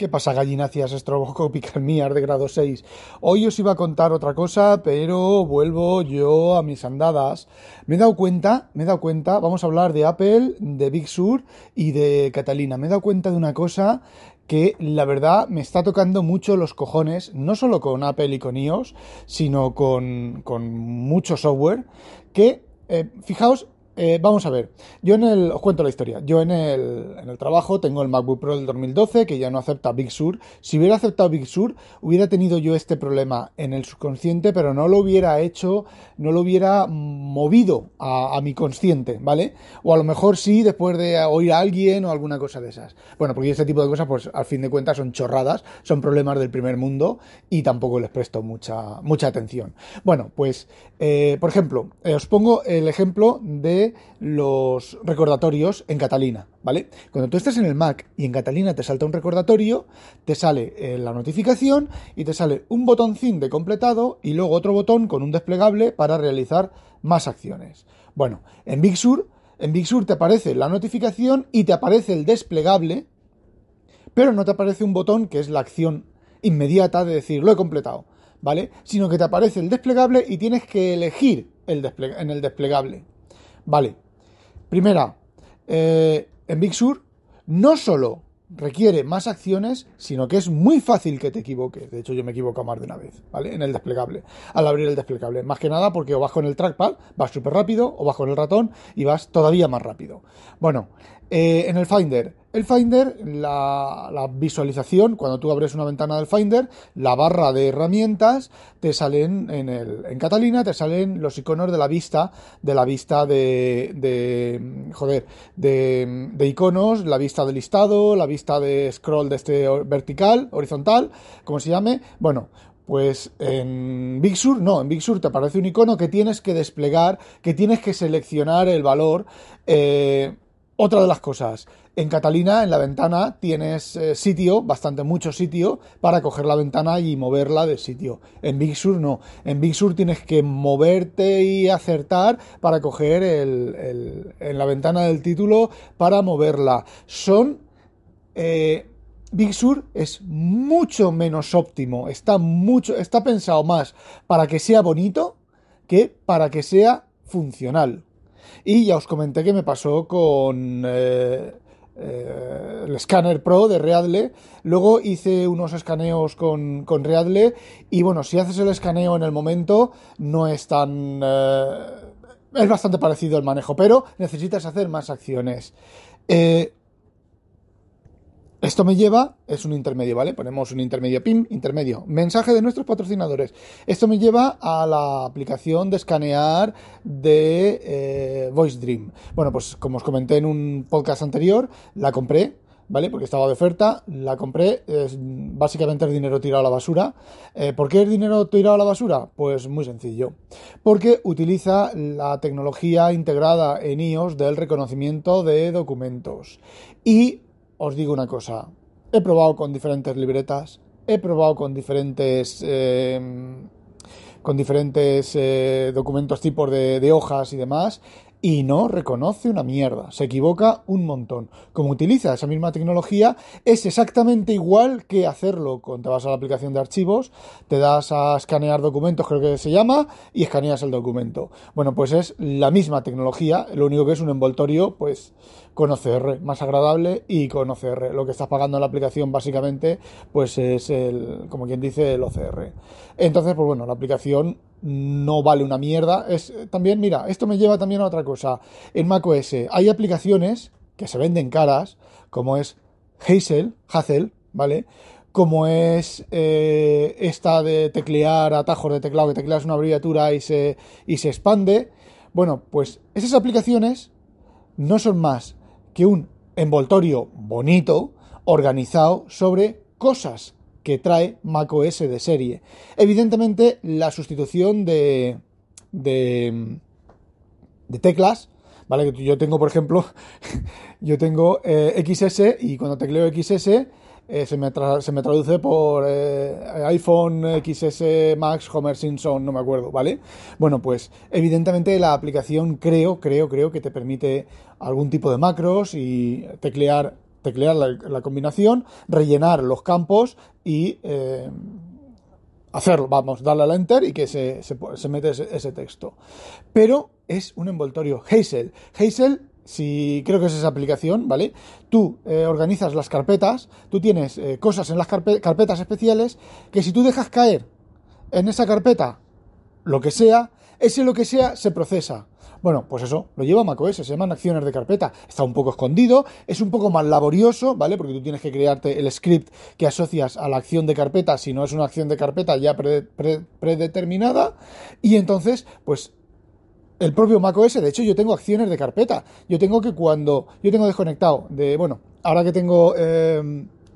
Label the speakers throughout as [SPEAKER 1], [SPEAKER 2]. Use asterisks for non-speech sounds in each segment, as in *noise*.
[SPEAKER 1] ¿Qué pasa, gallináceas estrobocópicas mías de grado 6? Hoy os iba a contar otra cosa, pero vuelvo yo a mis andadas. Me he dado cuenta, me he dado cuenta, vamos a hablar de Apple, de Big Sur y de Catalina. Me he dado cuenta de una cosa que la verdad me está tocando mucho los cojones, no solo con Apple y con iOS, sino con, con mucho software, que, eh, fijaos, eh, vamos a ver, yo en el, os cuento la historia, yo en el, en el trabajo tengo el MacBook Pro del 2012 que ya no acepta Big Sur, si hubiera aceptado Big Sur hubiera tenido yo este problema en el subconsciente pero no lo hubiera hecho, no lo hubiera movido a, mi consciente, ¿vale? O a lo mejor sí después de oír a alguien o alguna cosa de esas. Bueno, porque este tipo de cosas pues al fin de cuentas son chorradas, son problemas del primer mundo y tampoco les presto mucha, mucha atención. Bueno, pues eh, por ejemplo, eh, os pongo el ejemplo de los recordatorios en Catalina, ¿vale? Cuando tú estás en el Mac y en Catalina te salta un recordatorio, te sale eh, la notificación y te sale un botoncín de completado y luego otro botón con un desplegable para realizar más acciones. Bueno, en Big Sur, en Big Sur te aparece la notificación y te aparece el desplegable, pero no te aparece un botón que es la acción inmediata de decir lo he completado, ¿vale? Sino que te aparece el desplegable y tienes que elegir el en el desplegable. Vale. Primera, eh, en Big Sur no solo requiere más acciones, sino que es muy fácil que te equivoques. De hecho, yo me equivoco más de una vez, ¿vale? En el desplegable, al abrir el desplegable. Más que nada porque o vas con el trackpad, vas súper rápido, o vas con el ratón y vas todavía más rápido. Bueno, eh, en el Finder, el Finder, la, visualización, cuando tú abres una ventana del Finder, la barra de herramientas, te salen en, el, en Catalina, te salen los iconos de la vista, de la vista de, de joder, de, iconos, la vista de listado, la vista de scroll de este vertical, horizontal, como se llame. Bueno, pues en Big Sur, no, en Big Sur te aparece un icono que tienes que desplegar, que tienes que seleccionar el valor. Eh, otra de las cosas, en Catalina, en la ventana, tienes eh, sitio, bastante mucho sitio, para coger la ventana y moverla de sitio. En Big Sur no. En Big Sur tienes que moverte y acertar para coger el, en la ventana del título para moverla. Son... Eh, Big Sur es mucho menos óptimo, está mucho, está pensado más para que sea bonito que para que sea funcional. Y ya os comenté que me pasó con eh, eh, el escáner Pro de Readle. Luego hice unos escaneos con, con, Readle. Y bueno, si haces el escaneo en el momento, no es tan. Eh, es bastante parecido el manejo, pero necesitas hacer más acciones. Esto me lleva, es un intermedio, ¿vale? Ponemos un intermedio PIM, intermedio, mensaje de nuestros patrocinadores. Esto me lleva a la aplicación de escanear de eh, Voice Dream. Bueno, pues como os comenté en un podcast anterior, la compré, ¿vale? Porque estaba de oferta, la compré, es, básicamente es dinero tirado a la basura. Eh, ¿Por qué es dinero tirado a la basura? Pues muy sencillo. Porque utiliza la tecnología integrada en iOS del reconocimiento de documentos. Y os digo una cosa, he probado con diferentes libretas, he probado con diferentes... Em, con diferentes eh, documentos tipos de, hojas y demás, y no reconoce una mierda, se equivoca un montón. Como utiliza esa misma tecnología, es exactamente igual que hacerlo cuando te vas a la aplicación de archivos, te das a escanear documentos, creo que se llama, y escaneas el documento. Bueno, pues es la misma tecnología, lo único que es un envoltorio, pues con OCR, más agradable y con OCR. Lo que estás pagando en la aplicación básicamente, pues es el, como quien dice, el OCR. Entonces, pues bueno, la aplicación no vale una mierda. Es también, mira, esto me lleva también a otra cosa. En macOS hay aplicaciones que se venden caras, como es Hazel, Hazel, ¿vale? Como es eh, esta de teclear atajos de teclado, que tecleas una abreviatura y se, y se expande. Bueno, pues esas aplicaciones no son más que un envoltorio bonito, organizado sobre cosas que trae macOS de serie. Evidentemente, la sustitución de, de, de teclas, ¿vale? Yo tengo, por ejemplo, *laughs* yo tengo eh, XS y cuando tecleo XS eh, se, me se, me traduce por eh, iPhone XS Max Homer Simpson, no me acuerdo, ¿vale? Bueno, pues evidentemente la aplicación creo, creo, creo que te permite algún tipo de macros y teclear teclear la, combinación, rellenar los campos y eh, hacerlo, vamos, darle al enter y que se, se, mete ese, texto. Pero es un envoltorio Hazel. Hazel si creo que es esa aplicación, ¿vale? Tú eh, organizas las carpetas, tú tienes eh, cosas en las carpetas especiales que si tú dejas caer en esa carpeta lo que sea, ese lo que sea se procesa. Bueno, pues eso, lo lleva macOS, se llaman acciones de carpeta. Está un poco escondido, es un poco más laborioso, ¿vale? Porque tú tienes que crearte el script que asocias a la acción de carpeta, si no es una acción de carpeta ya predeterminada. Y entonces, pues el propio macOS, de hecho yo tengo acciones de carpeta. Yo tengo que cuando yo tengo desconectado de, bueno, ahora que tengo eh,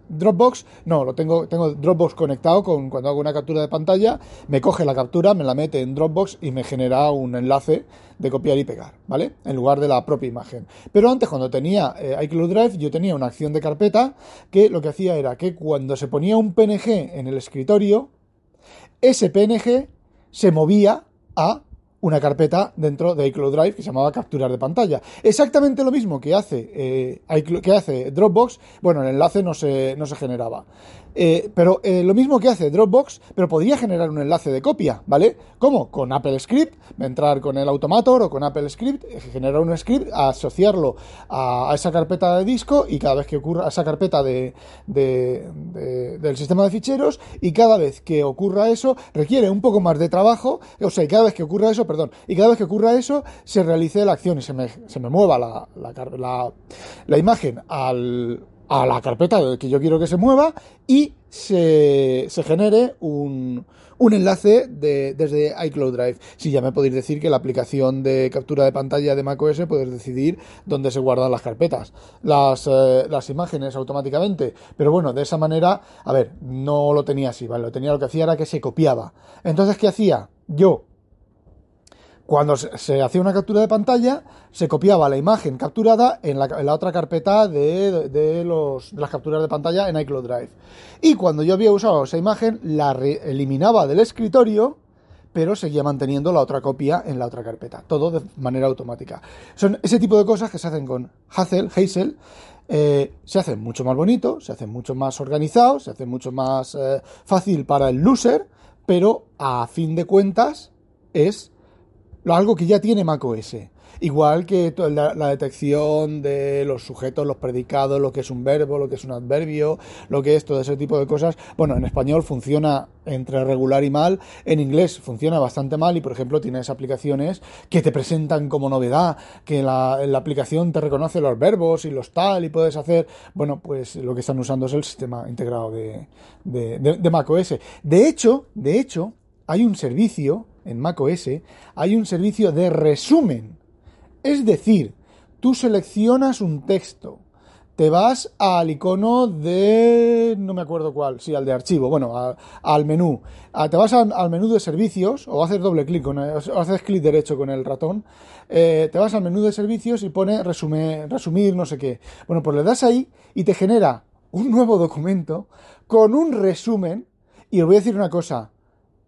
[SPEAKER 1] Dropbox, no, lo tengo, tengo Dropbox conectado con cuando hago una captura de pantalla, me coge la captura, me la mete en Dropbox y me genera un enlace de copiar y pegar, ¿vale? En lugar de la propia imagen. Pero antes, cuando tenía eh, iCloud Drive, yo tenía una acción de carpeta que lo que hacía era que cuando se ponía un PNG en el escritorio, ese PNG se movía a una carpeta dentro de iCloud Drive que se llamaba capturar de pantalla. Exactamente lo mismo que hace, eh, que hace Dropbox, bueno, el enlace no se, no se generaba. Eh, pero eh, lo mismo que hace Dropbox, pero podría generar un enlace de copia, ¿vale? ¿Cómo? Con Apple Script, entrar con el Automator o con Apple Script, generar un script, asociarlo a, esa carpeta de disco y cada vez que ocurra esa carpeta de, del sistema de ficheros y cada vez que ocurra eso requiere un poco más de trabajo, o sea, cada vez que ocurra eso, y cada vez que ocurra eso se realice la acción y se me, se me mueva la, la, imagen al a la carpeta que yo quiero que se mueva y se, genere un, un enlace de, desde iCloud Drive. Si ya me podéis decir que la aplicación de captura de pantalla de macOS puedes decidir dónde se guardan las carpetas, las, eh, las imágenes automáticamente. Pero bueno, de esa manera, a ver, no lo tenía así, ¿vale? Lo tenía lo que hacía era que se copiaba. Entonces, ¿qué hacía? Yo cuando se hacía una captura de pantalla, se copiaba la imagen capturada en la, otra carpeta de, las capturas de pantalla en iCloud Drive. Y cuando yo había usado esa imagen, la eliminaba del escritorio, pero seguía manteniendo la otra copia en la otra carpeta. Todo de manera automática. Son ese tipo de cosas que se hacen con Hazel, Hazel eh, se hacen mucho más bonito, se hacen mucho más organizado, se hace mucho más eh, fácil para el loser, pero a fin de cuentas es algo que ya tiene macOS. Igual que la, detección de los sujetos, los predicados, lo que es un verbo, lo que es un adverbio, lo que es todo ese tipo de cosas. Bueno, en español funciona entre regular y mal. En inglés funciona bastante mal y, por ejemplo, tienes aplicaciones que te presentan como novedad, que la, aplicación te reconoce los verbos y los tal y puedes hacer, bueno, pues lo que están usando es el sistema integrado de, de, de macOS. De hecho, de hecho, hay un servicio en macOS, hay un servicio de resumen. Es decir, tú seleccionas un texto, te vas al icono de... no me acuerdo cuál, sí, al de archivo, bueno, al menú. te vas al, menú de servicios, o haces doble clic, con o haces clic derecho con el ratón, eh, te vas al menú de servicios y pone resume, resumir no sé qué. Bueno, pues le das ahí y te genera un nuevo documento con un resumen, y os voy a decir una cosa,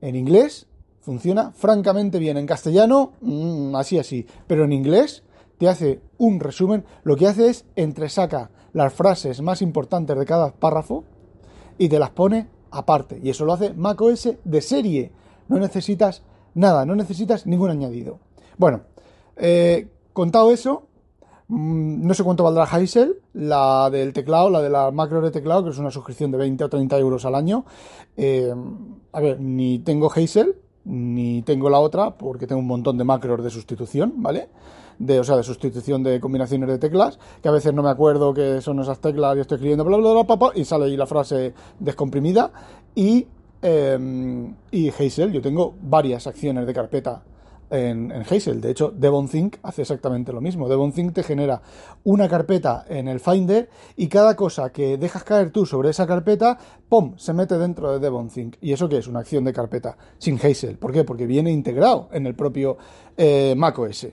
[SPEAKER 1] en inglés funciona francamente bien. En castellano, mm, así así. Pero en inglés te hace un resumen. Lo que hace es entresaca las frases más importantes de cada párrafo y te las pone aparte. Y eso lo hace macOS de serie. No necesitas nada, no necesitas ningún añadido. Bueno, eh, contado eso, mm, no sé cuánto valdrá Hazel, la del teclado, la de la macro de teclado, que es una suscripción de 20 o 30 euros al año. Eh, a ver, ni tengo Hazel, ni tengo la otra porque tengo un montón de macros de sustitución, ¿vale? De, o sea, de sustitución de combinaciones de teclas, que a veces no me acuerdo que son esas teclas y estoy escribiendo bla bla bla, y sale ahí la frase descomprimida. Y, eh, y Hazel, yo tengo varias acciones de carpeta en, Hazel. De hecho, DevonThink hace exactamente lo mismo. DevonThink te genera una carpeta en el Finder y cada cosa que dejas caer tú sobre esa carpeta, ¡pum!, se mete dentro de DevonThink. ¿Y eso qué es? Una acción de carpeta sin Hazel. ¿Por qué? Porque viene integrado en el propio eh, macOS.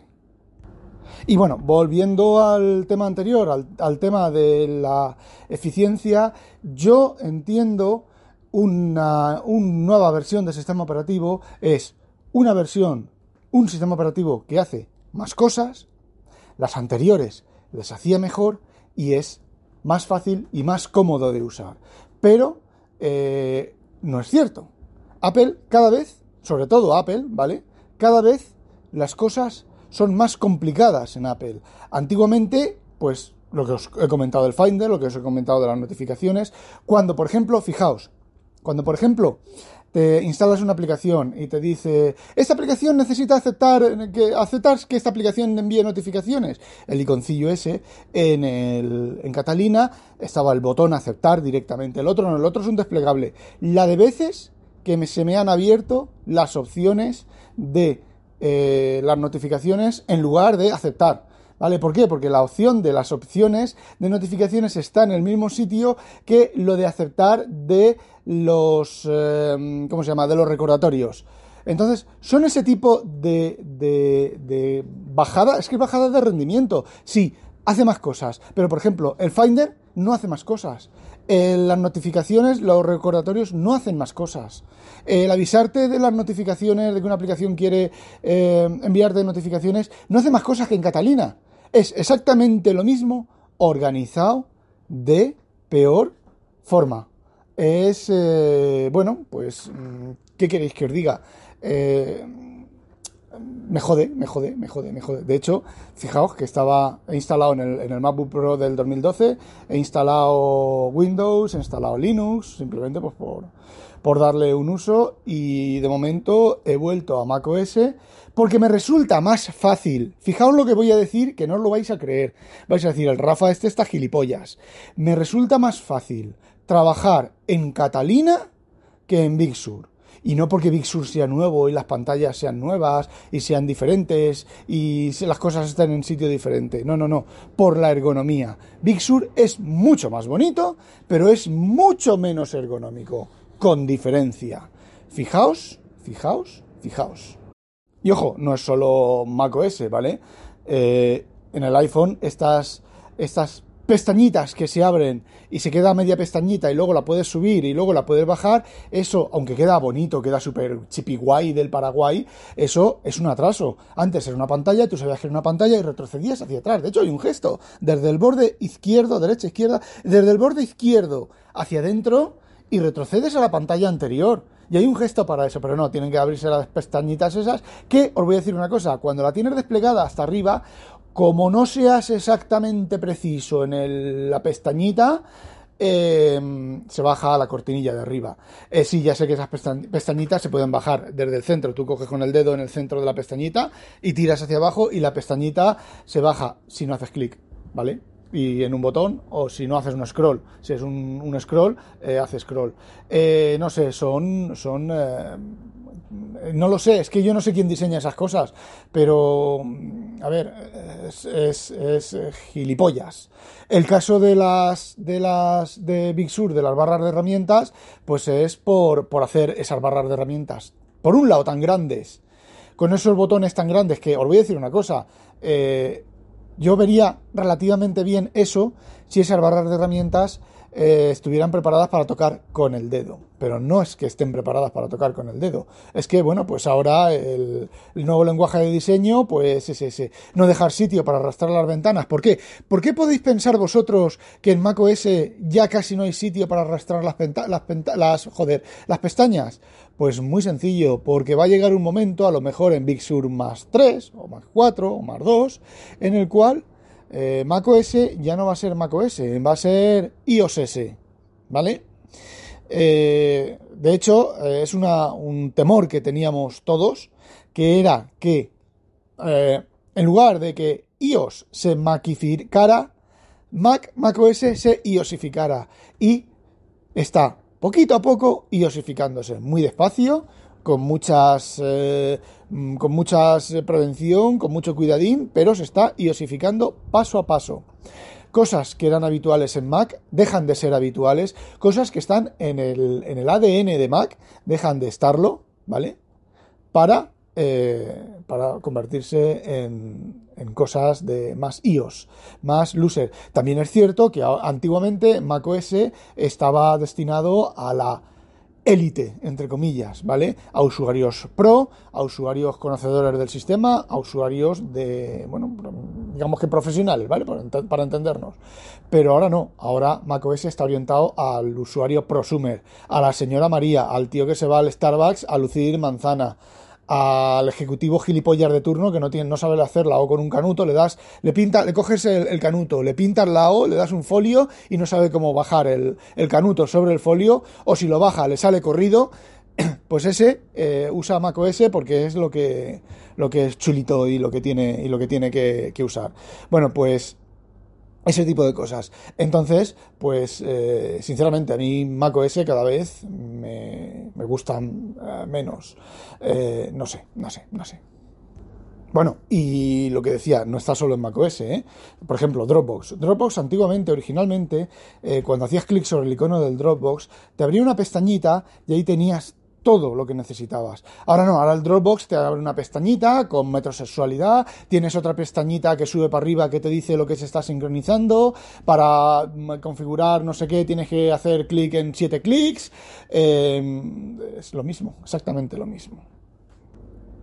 [SPEAKER 1] Y bueno, volviendo al tema anterior, al, al tema de la eficiencia, yo entiendo una, una nueva versión del sistema operativo es una versión un sistema operativo que hace más cosas, las anteriores les hacía mejor y es más fácil y más cómodo de usar. Pero eh, no es cierto. Apple cada vez, sobre todo Apple, ¿vale? Cada vez las cosas son más complicadas en Apple. Antiguamente, pues lo que os he comentado del Finder, lo que os he comentado de las notificaciones, cuando por ejemplo, fijaos, cuando por ejemplo te instalas una aplicación y te dice, esta aplicación necesita aceptar que, aceptar que esta aplicación envíe notificaciones. El iconcillo ese, en, el, en Catalina estaba el botón aceptar directamente. El otro no, el otro es un desplegable. La de veces que me, se me han abierto las opciones de eh, las notificaciones en lugar de aceptar. ¿Vale? ¿Por qué? Porque la opción de las opciones de notificaciones está en el mismo sitio que lo de aceptar de los, eh, ¿cómo se llama?, de los recordatorios. Entonces, son ese tipo de, de, de bajada, es que es bajada de rendimiento. Sí, hace más cosas, pero por ejemplo, el Finder no hace más cosas. Eh, las notificaciones, los recordatorios no hacen más cosas. El avisarte de las notificaciones, de que una aplicación quiere eh, enviarte notificaciones, no hace más cosas que en Catalina. Es exactamente lo mismo organizado de peor forma es, eh, bueno, pues, mm, ¿qué queréis que os diga? Eh, me jode, me jode, me jode, me jode. De hecho, fijaos que estaba instalado en el, en el MacBook Pro del 2012, he instalado Windows, he instalado Linux, simplemente pues por, por darle un uso y de momento he vuelto a macOS porque me resulta más fácil. Fijaos lo que voy a decir que no os lo vais a creer. Vais a decir, el Rafa este está gilipollas. Me resulta más fácil trabajar en Catalina que en Big Sur. Y no porque Big Sur sea nuevo y las pantallas sean nuevas y sean diferentes y las cosas estén en sitio diferente. No, no, no. Por la ergonomía. Big Sur es mucho más bonito, pero es mucho menos ergonómico. Con diferencia. Fijaos, fijaos, fijaos. Y ojo, no es solo macOS, ¿vale? Eh, en el iPhone estas, estas pestañitas que se abren y se queda media pestañita y luego la puedes subir y luego la puedes bajar, eso, aunque queda bonito, queda súper chipi guay del Paraguay, eso es un atraso. Antes era una pantalla, tú sabías que era una pantalla y retrocedías hacia atrás. De hecho, hay un gesto desde el borde izquierdo, derecha, izquierda, desde el borde izquierdo hacia adentro y retrocedes a la pantalla anterior. Y hay un gesto para eso, pero no, tienen que abrirse las pestañitas esas, que os voy a decir una cosa, cuando la tienes desplegada hasta arriba, como no seas exactamente preciso en la pestañita, em, se baja a la cortinilla de arriba. Eh, sí, ya sé que esas pestañitas se pueden bajar desde el centro. Tú coges con el dedo en el centro de la pestañita y tiras hacia abajo y la pestañita se baja si no haces clic, ¿vale? y en un botón, o si no haces un scroll, si es un, scroll, eh, hace scroll. Eh, no sé, son, son eh, no lo sé, es que yo no sé quién diseña esas cosas, pero, a ver, es, es, gilipollas. El caso de las, de las, de Big Sur, de las barras de herramientas, pues es por, por hacer esas barras de herramientas, por un lado, tan grandes, con esos botones tan grandes que, os voy a decir una cosa, eh, yo vería relativamente bien eso si esas barras de herramientas eh, estuvieran preparadas para tocar con el dedo. Pero no es que estén preparadas para tocar con el dedo. Es que, bueno, pues ahora el, nuevo lenguaje de diseño, pues es ese. No dejar sitio para arrastrar las ventanas. ¿Por qué? ¿Por qué podéis pensar vosotros que en macOS ya casi no hay sitio para arrastrar las, las, joder, las pestañas? Pues muy sencillo, porque va a llegar un momento, a lo mejor en Big Sur más 3, o más 4, o más 2, en el cual eh, macOS ya no va a ser macOS, va a ser iOS, ¿vale? Eh, de hecho, eh, es un temor que teníamos todos, que era que en lugar de que iOS se macificara, Mac, macOS se iosificara. Y está poquito a poco iosificándose, muy despacio, con muchas eh, con muchas eh, prevención, con mucho cuidadín, pero se está iosificando paso a paso. Cosas que eran habituales en Mac dejan de ser habituales, cosas que están en el, en el ADN de Mac dejan de estarlo, ¿vale? Para, eh, para convertirse en, en cosas de más iOS, más loser. También es cierto que antiguamente macOS estaba destinado a la élite, entre comillas, ¿vale? A usuarios pro, a usuarios conocedores del sistema, a usuarios de, bueno, digamos que profesionales, ¿vale? Para, entendernos. Pero ahora no, ahora macOS está orientado al usuario prosumer, a la señora María, al tío que se va al Starbucks a lucir manzana, al ejecutivo gilipollas de turno que no tiene, no sabe hacer la O con un canuto, le das, le pinta, le coges el, canuto, le pintas la O, le das un folio y no sabe cómo bajar el, el, canuto sobre el folio, o si lo baja le sale corrido, *clears throat* pues ese eh, usa macOS porque es lo que, lo que es chulito y lo que tiene, y lo que, tiene que usar. Bueno, pues ese tipo de cosas. Entonces, pues eh, sinceramente a mí macOS cada vez me, me gustan eh, menos. Eh, no sé, no sé, no sé. Bueno, y lo que decía, no está solo en macOS, ¿eh? Por ejemplo, Dropbox. Dropbox antiguamente, originalmente, cuando hacías clic sobre el icono del Dropbox, te abría una pestañita y ahí tenías todo lo que necesitabas. Ahora no, ahora el Dropbox te abre una pestañita con metrosexualidad, tienes otra pestañita que sube para arriba que te dice lo que se está sincronizando, para mm, configurar no sé qué tienes que hacer clic en siete clics, em, es lo mismo, exactamente lo mismo.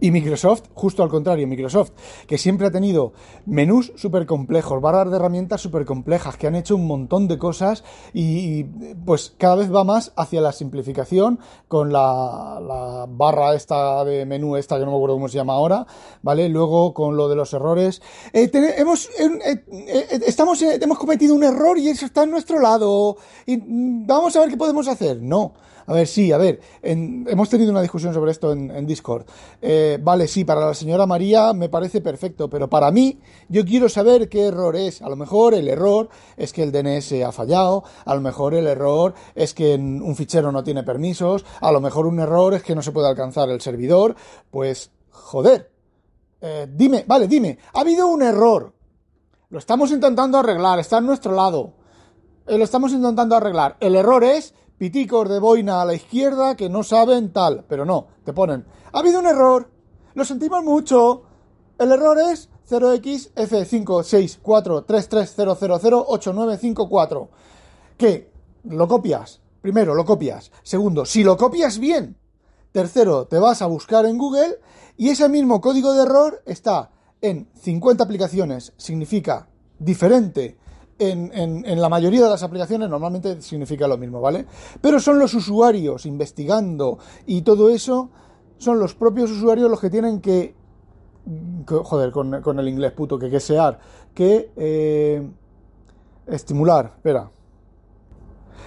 [SPEAKER 1] Y Microsoft, justo al contrario, Microsoft, que siempre ha tenido menús súper complejos, barras de herramientas súper complejas, que han hecho un montón de cosas y, pues cada vez va más hacia la simplificación con la, barra esta de menú, esta que no me acuerdo cómo se llama ahora, ¿vale? Luego con lo de los errores. Eh, hemos, eh, eh, estamos, hemos cometido un error y eso está en nuestro lado. Y vamos a ver qué podemos hacer. No. A ver, sí, a ver, hemos tenido una discusión sobre esto en, Discord. Eh, vale, sí, para la señora María me parece perfecto, pero para mí yo quiero saber qué error es. A lo mejor el error es que el DNS ha fallado, a lo mejor el error es que un fichero no tiene permisos, a lo mejor un error es que no se puede alcanzar el servidor. Pues, joder, eh, dime, vale, dime, ha habido un error. Lo estamos intentando arreglar, está a nuestro lado. Eh, lo estamos intentando arreglar. El error es piticos de boina a la izquierda que no saben tal, pero no, te ponen, ha habido un error, lo sentimos mucho, el error es 0x F56433008954, que lo copias, primero lo copias, segundo, si lo copias bien, tercero, te vas a buscar en Google y ese mismo código de error está en 50 aplicaciones, significa diferente en, la mayoría de las aplicaciones normalmente significa lo mismo, ¿vale? Pero son los usuarios investigando y todo eso, son los propios usuarios los que tienen que, joder, con, el inglés puto, que quesear, que eh, estimular, espera.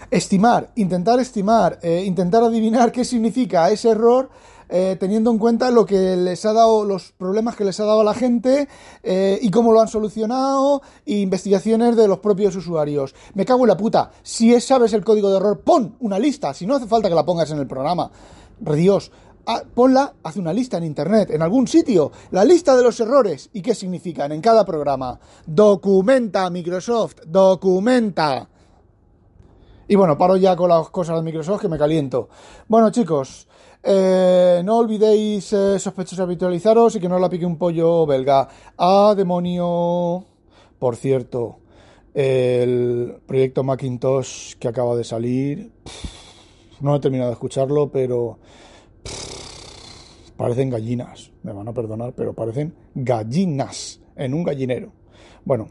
[SPEAKER 1] Estimar, intentar estimar, eh, intentar adivinar qué significa ese error eh, teniendo en cuenta lo que les ha dado, los problemas que les ha dado a la gente eh, y cómo lo han solucionado, e investigaciones de los propios usuarios. Me cago en la puta. Si sabes el código de error, pon una lista. Si no hace falta que la pongas en el programa. Dios, ah, ponla, haz una lista en internet, en algún sitio, la lista de los errores y qué significan en cada programa. Documenta, Microsoft, documenta. Y bueno, paro ya con las cosas de Microsoft que me caliento. Bueno, chicos, eh, no olvidéis eh, sospechosos habitualizaros y que no la pique un pollo belga. ¡Ah, demonio! Por cierto, el proyecto Macintosh que acaba de salir, no he terminado de escucharlo, pero parecen gallinas. Me van a perdonar, pero parecen gallinas en un gallinero. Bueno,